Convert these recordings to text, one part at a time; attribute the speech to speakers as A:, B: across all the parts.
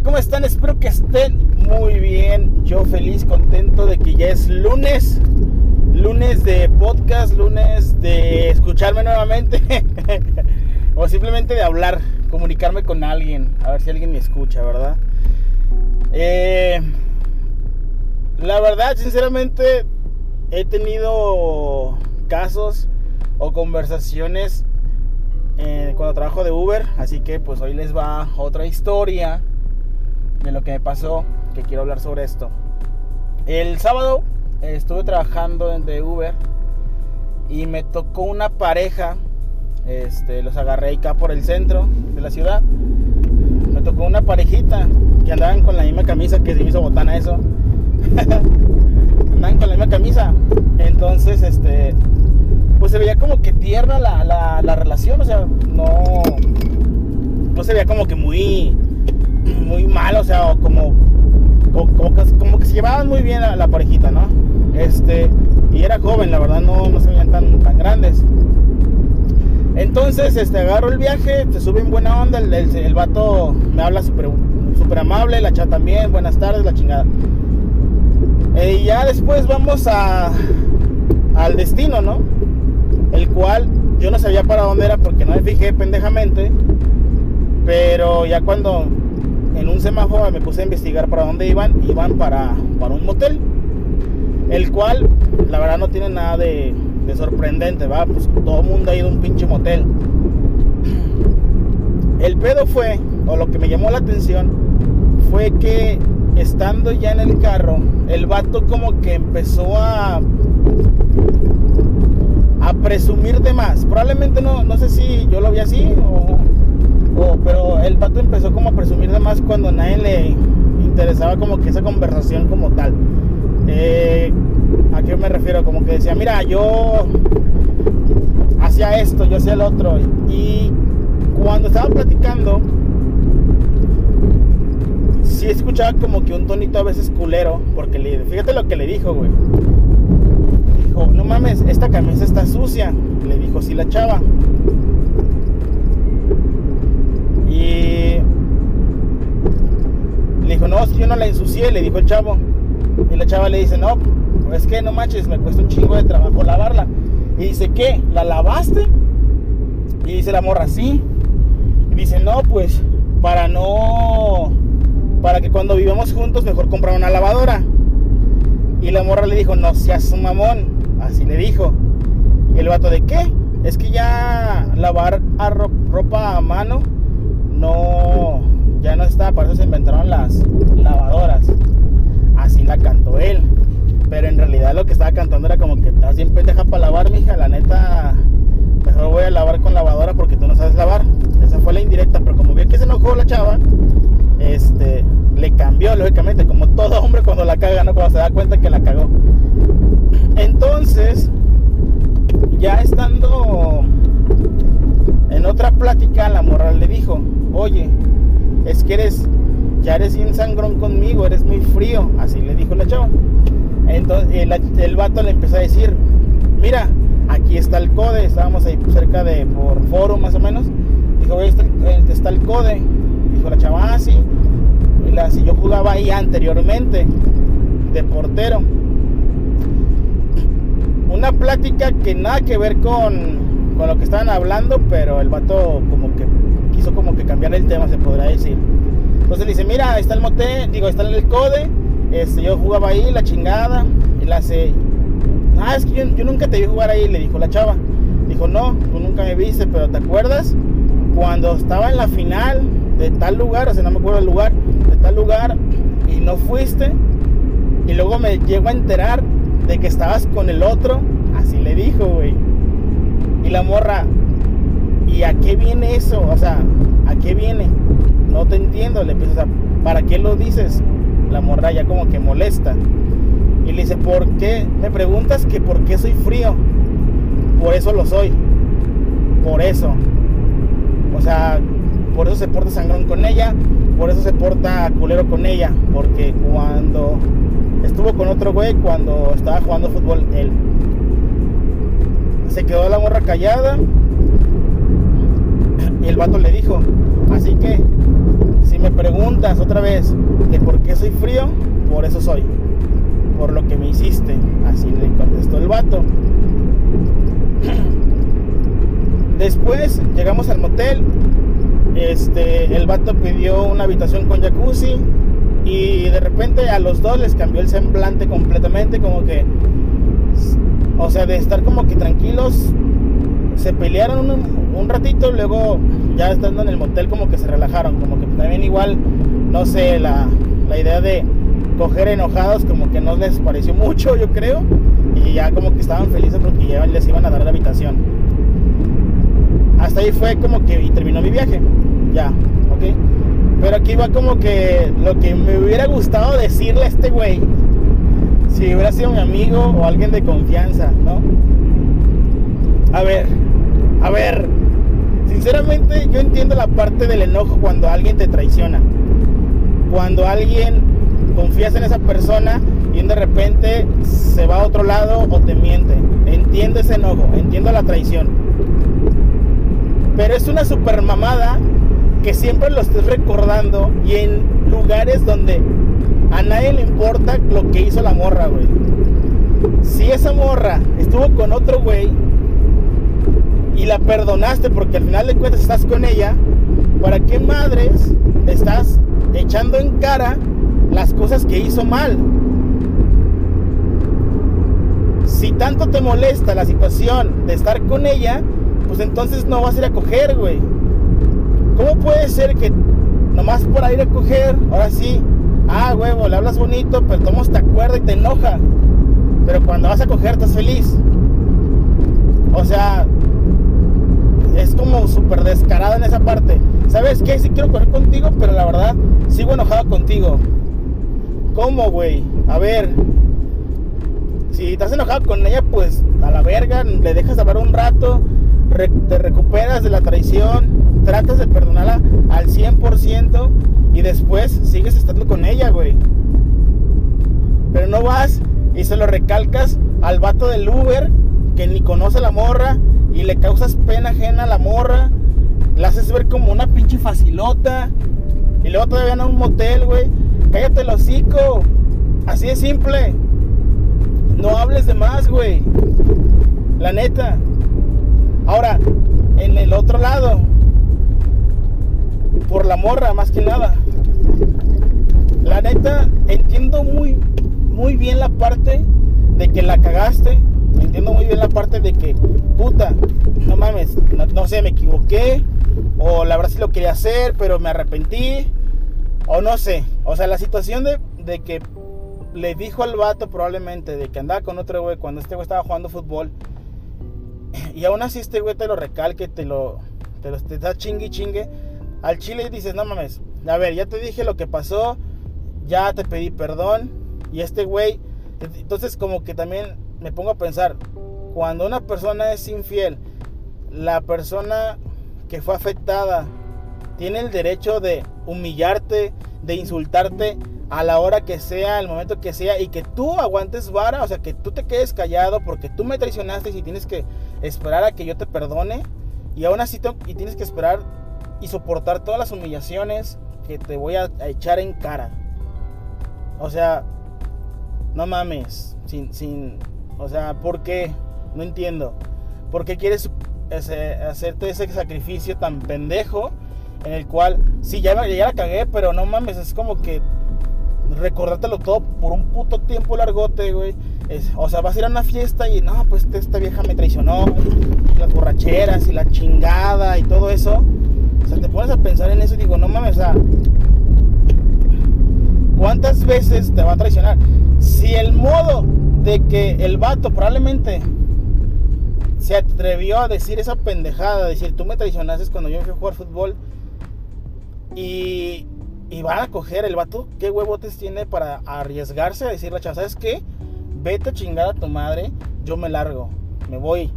A: ¿Cómo están? Espero que estén muy bien. Yo feliz, contento de que ya es lunes. Lunes de podcast, lunes de escucharme nuevamente. o simplemente de hablar, comunicarme con alguien. A ver si alguien me escucha, ¿verdad? Eh, la verdad, sinceramente, he tenido casos o conversaciones eh, cuando trabajo de Uber, así que pues hoy les va otra historia de lo que me pasó, que quiero hablar sobre esto. El sábado estuve trabajando de Uber y me tocó una pareja, este, los agarré acá por el centro de la ciudad, me tocó una parejita que andaban con la misma camisa que se me hizo botana eso. andaban con la misma camisa. Entonces, este, pues se veía como que tierna la, la, relación, o sea, no, no se veía como que muy, muy mal, o sea, como, como, que, se llevaban muy bien a la parejita, ¿no? Este, y era joven, la verdad, no, no se veían tan, tan grandes. Entonces, este, agarro el viaje, se sube en buena onda, el, el, vato me habla súper super amable, la chat también, buenas tardes, la chingada. Eh, y ya después vamos a, al destino, ¿no? el cual yo no sabía para dónde era porque no me fijé pendejamente, pero ya cuando en un semáforo me puse a investigar para dónde iban, iban para, para un motel, el cual la verdad no tiene nada de, sorprendente, va, pues todo el mundo ha ido a un pinche motel. El pedo fue, o lo que me llamó la atención, fue que estando ya en el carro, el vato como que empezó a a presumir de más. Probablemente no, no sé si yo lo vi así o, pero el pato empezó como a presumir de más cuando nadie le interesaba como que esa conversación como tal. Eh, ¿A qué me refiero? Como que decía, mira, yo hacía esto, yo hacía el otro. Y cuando estaba platicando, sí escuchaba como que un tonito a veces culero, porque le, fíjate lo que le dijo, güey no mames, esta camisa está sucia. Le dijo sí la chava. Y le dijo, yo no la ensucié, le dijo el chavo. Y la chava le dice, no, es que no manches, me cuesta un chingo de trabajo lavarla. Y dice, ¿qué? ¿La lavaste? Y dice la morra, sí. Y dice, no, pues, para no. Para que cuando vivamos juntos, mejor comprar una lavadora. Y la morra le dijo, no seas un mamón. Así le dijo. Y el vato de qué? Es que ya lavar ropa a mano no está, para eso se inventaron las lavadoras. Así la cantó él. Pero en realidad lo que estaba cantando era como que estás bien pendeja para lavar, mija. La neta, mejor voy a lavar con lavadora porque tú no sabes lavar. Esa fue la indirecta, pero como vio que se enojó la chava, este, le cambió, lógicamente, como todo hombre cuando la caga, ¿no? Cuando se da cuenta que la cagó. Entonces, ya estando en otra plática, la moral le dijo, oye, es que eres, ya eres bien sangrón conmigo, eres muy frío, así le dijo la chava. Entonces el, el vato le empezó a decir, mira, aquí está el code, estábamos ahí cerca de, por foro más o menos, dijo, está, está el code, dijo la chava, ah, sí, y la, si yo jugaba ahí anteriormente, de portero, una plática que nada que ver con, con lo que estaban hablando, pero el vato como que quiso como que cambiar el tema, se podrá decir. Entonces dice, mira, está el mote, digo, está el code, este, yo jugaba ahí, la chingada, y la hace, ah, es que yo, nunca te vi jugar ahí, le dijo la chava. Dijo, no, tú nunca me viste, pero ¿te acuerdas? Cuando estaba en la final de tal lugar, o sea, no me acuerdo el lugar, de tal lugar, y no fuiste, y luego me llego a enterar de que estabas con el otro, así le dijo, güey. Y la morra, ¿y a qué viene eso? O sea, ¿a qué viene? No te entiendo, le empieza a, ¿para qué lo dices? La morra ya como que molesta. Y le dice, ¿por qué? Me preguntas que por qué soy frío. Por eso lo soy. Por eso. O sea, por eso se porta sangrón con ella. Por eso se porta culero con ella. Porque cuando estuvo con otro güey cuando estaba jugando fútbol él. Se quedó la morra callada y el vato le dijo, así que si me preguntas otra vez de por qué soy frío, por eso soy. Por lo que me hiciste. Así le contestó el vato. Después llegamos al motel. Este, el vato pidió una habitación con jacuzzi. Y de repente a los dos les cambió el semblante completamente. Como que. O sea, de estar como que tranquilos. Se pelearon un, un ratito. Luego, ya estando en el motel, como que se relajaron. Como que también, igual, no sé, la, la idea de coger enojados, como que no les pareció mucho, yo creo. Y ya como que estaban felices porque ya les iban a dar la habitación. Hasta ahí fue como que terminó mi viaje. Ya, ok. Pero aquí va como que lo que me hubiera gustado decirle a este güey, si hubiera sido mi amigo o alguien de confianza, ¿no? A ver, a ver, sinceramente yo entiendo la parte del enojo cuando alguien te traiciona. Cuando alguien confías en esa persona y de repente se va a otro lado o te miente. Entiendo ese enojo, entiendo la traición. Pero es una super mamada que siempre lo estés recordando y en lugares donde a nadie le importa lo que hizo la morra, güey. Si esa morra estuvo con otro güey y la perdonaste porque al final de cuentas estás con ella, ¿para qué madres estás echando en cara las cosas que hizo mal. Si tanto te molesta la situación de estar con ella, pues entonces no vas a ir a coger, güey. ¿Cómo puede ser que nomás por ir a coger, ahora sí, ah, huevo, le hablas bonito, pero tomas te acuerda y te enoja? Pero cuando vas a coger estás feliz. O sea, es como súper descarado en esa parte. ¿Sabes qué? Sí quiero correr contigo, pero la verdad sigo enojado contigo. ¿Cómo, güey? A ver. Si estás enojado con ella, pues a la verga, le dejas hablar un rato, te recuperas de la traición, tratas de perdonarla al 100% y después sigues estando con ella, güey. Pero no vas y se lo recalcas al vato del Uber ni conoce a la morra y le causas pena ajena a la morra. La haces ver como una pinche facilota. Y luego todavía en un motel, güey. Cállate el hocico. Así de simple. No hables de más, güey. La neta. Ahora, en el otro lado. Por la morra, más que nada. La neta, entiendo muy, muy bien la parte de que la cagaste. Entiendo muy bien la parte de que, puta, no mames, no, sé, me equivoqué. O la verdad sí lo quería hacer, pero me arrepentí o no sé, o sea, la situación de, que le dijo al vato probablemente de que andaba con otro güey cuando este güey estaba jugando fútbol. Y aún así este güey te lo recalque, te lo, te lo te da chingue chingue. Al chile dices, no mames, a ver, ya te dije lo que pasó, ya te pedí perdón. Y este güey, entonces como que también me pongo a pensar, cuando una persona es infiel, la persona que fue afectada tiene el derecho de humillarte, de insultarte a la hora que sea, al momento que sea, y que tú aguantes vara, o sea, que tú te quedes callado porque tú me traicionaste y tienes que esperar a que yo te perdone, y aún así y tienes que esperar y soportar todas las humillaciones que te voy a, echar en cara. O sea, no mames, sin, sin, o sea, ¿por qué? No entiendo. ¿Por qué quieres hacerte ese sacrificio tan pendejo en el cual, sí, ya, ya la cagué, pero no mames, es como que recordártelo todo por un puto tiempo largote, güey. o sea, vas a ir a una fiesta y no, pues esta vieja me traicionó, las borracheras y la chingada y todo eso. O sea, te pones a pensar en eso y digo, no mames, o sea, ¿cuántas veces te va a traicionar? Si el modo de que el vato probablemente se atrevió a decir esa pendejada, decir, tú me traicionaste cuando yo fui a jugar fútbol y, y van a coger el vato. ¿Qué huevotes tiene para arriesgarse a decirle a chava, ¿sabes qué? Vete a chingar a tu madre, yo me largo, me voy.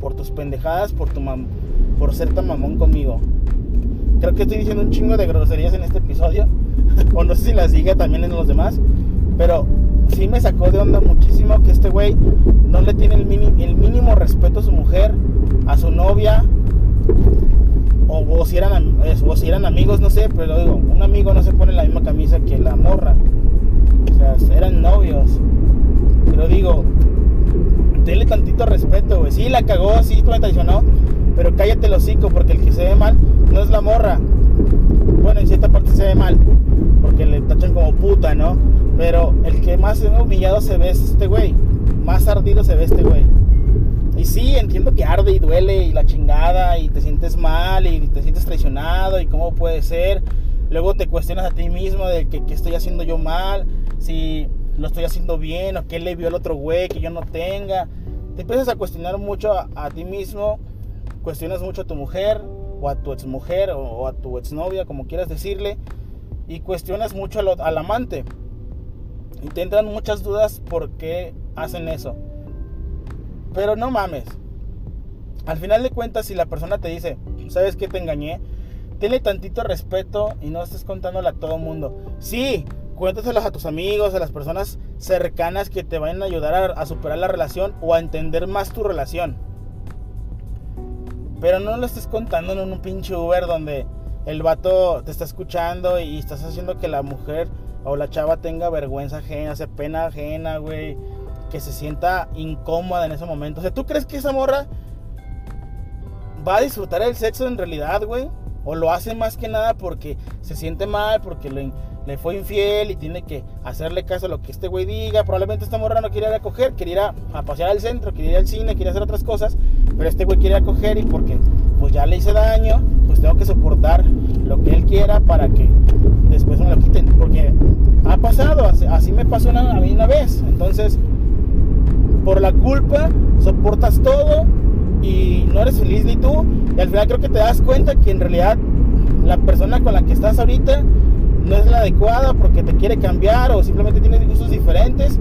A: Por tus pendejadas, por, tu mam por ser tan mamón conmigo. Creo que estoy diciendo un chingo de groserías en este episodio. o no sé si las diga también en los demás. Pero sí me sacó de onda muchísimo que este güey no le tiene el, el mínimo respeto a su mujer, a su novia, o, si eran, si eran amigos, no sé, pero digo, un amigo no se pone la misma camisa que la morra. O sea, eran novios. Pero digo, denle tantito respeto, güey. Sí, la cagó, sí, me traicionó, pero cállate el hocico, porque el que se ve mal no es la morra. Bueno, en cierta parte se ve mal, porque le tachan como puta, ¿no? Pero el que más humillado se ve es este güey. Más ardido se ve este güey. Y sí, entiendo que arde y duele y la chingada y te sientes mal y te sientes traicionado y cómo puede ser. Luego te cuestionas a ti mismo de que, estoy haciendo yo mal, si lo estoy haciendo bien o qué le vio el otro güey que yo no tenga. Te empiezas a cuestionar mucho a, ti mismo, cuestionas mucho a tu mujer o a tu exmujer o, o a tu exnovia, como quieras decirle, y cuestionas mucho al amante. Y te entran muchas dudas por qué hacen eso. Pero no mames. Al final de cuentas, si la persona te dice, ¿sabes que te engañé? Tenle tantito respeto y no estés contándole a todo el mundo. Sí, cuéntaselos a tus amigos, a las personas cercanas que te vayan a ayudar a, superar la relación o a entender más tu relación. Pero no lo estés contando en un pinche Uber donde el vato te está escuchando y estás haciendo que la mujer o la chava tenga vergüenza ajena, se pena ajena, güey que se sienta incómoda en ese momento. O sea, ¿tú crees que esa morra va a disfrutar el sexo en realidad, güey? O lo hace más que nada porque se siente mal, porque le, fue infiel y tiene que hacerle caso a lo que este güey diga. Probablemente esta morra no quiere ir a coger, quiere ir a, pasear al centro, quiere ir al cine, quiere hacer otras cosas. Pero este güey quiere ir a coger y porque pues ya le hice daño, pues tengo que soportar lo que él quiera para que después me lo quiten. Porque ha pasado, así, me pasó a mí una vez. Entonces por la culpa soportas todo y no eres feliz ni tú. Y al final creo que te das cuenta que en realidad la persona con la que estás ahorita no es la adecuada porque te quiere cambiar o simplemente tienes gustos diferentes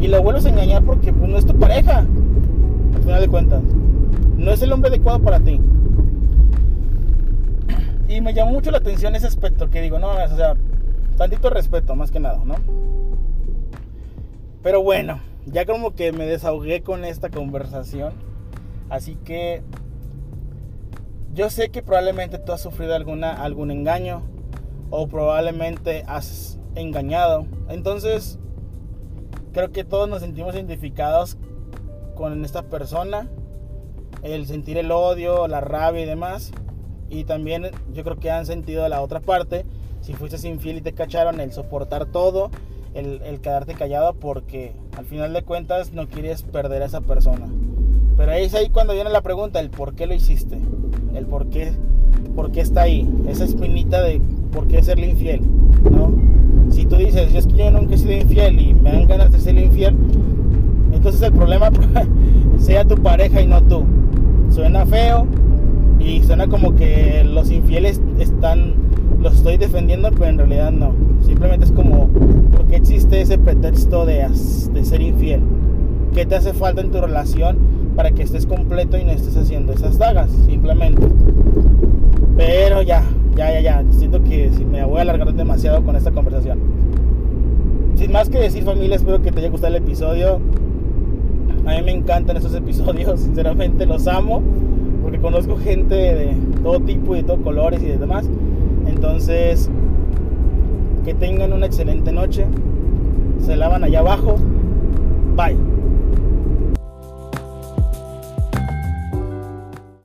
A: y lo vuelves a engañar porque pues, no es tu pareja. Al final de cuentas, no es el hombre adecuado para ti. Y me llamó mucho la atención ese aspecto que digo, no, o sea, tantito respeto más que nada, ¿no? Pero bueno ya como que me desahogué con esta conversación. Así que yo sé que probablemente tú has sufrido alguna, algún engaño o probablemente has engañado. Entonces, creo que todos nos sentimos identificados con esta persona. El sentir el odio, la rabia y demás. Y también yo creo que han sentido la otra parte. Si fuiste infiel y te cacharon, el soportar todo el, quedarte callado porque al final de cuentas no quieres perder a esa persona. Pero ahí es ahí cuando viene la pregunta, el por qué lo hiciste, el por qué, por qué está ahí, esa espinita de por qué serle infiel, ¿no? Si tú dices, es que yo nunca he sido infiel y me dan ganas de ser infiel, entonces el problema sea tu pareja y no tú. Suena feo y suena como que los infieles están, los estoy defendiendo, pero en realidad no. Simplemente es como, ¿por qué existe ese pretexto de, de ser infiel? ¿Qué te hace falta en tu relación para que estés completo y no estés haciendo esas dagas? Simplemente. Pero ya, ya, ya, ya. Siento que me voy a alargar demasiado con esta conversación. Sin más que decir familia, espero que te haya gustado el episodio. A mí me encantan esos episodios, sinceramente los amo, porque conozco gente de todo tipo y de todos colores y de demás. Entonces, que tengan una excelente noche. Se lavan allá abajo. Bye.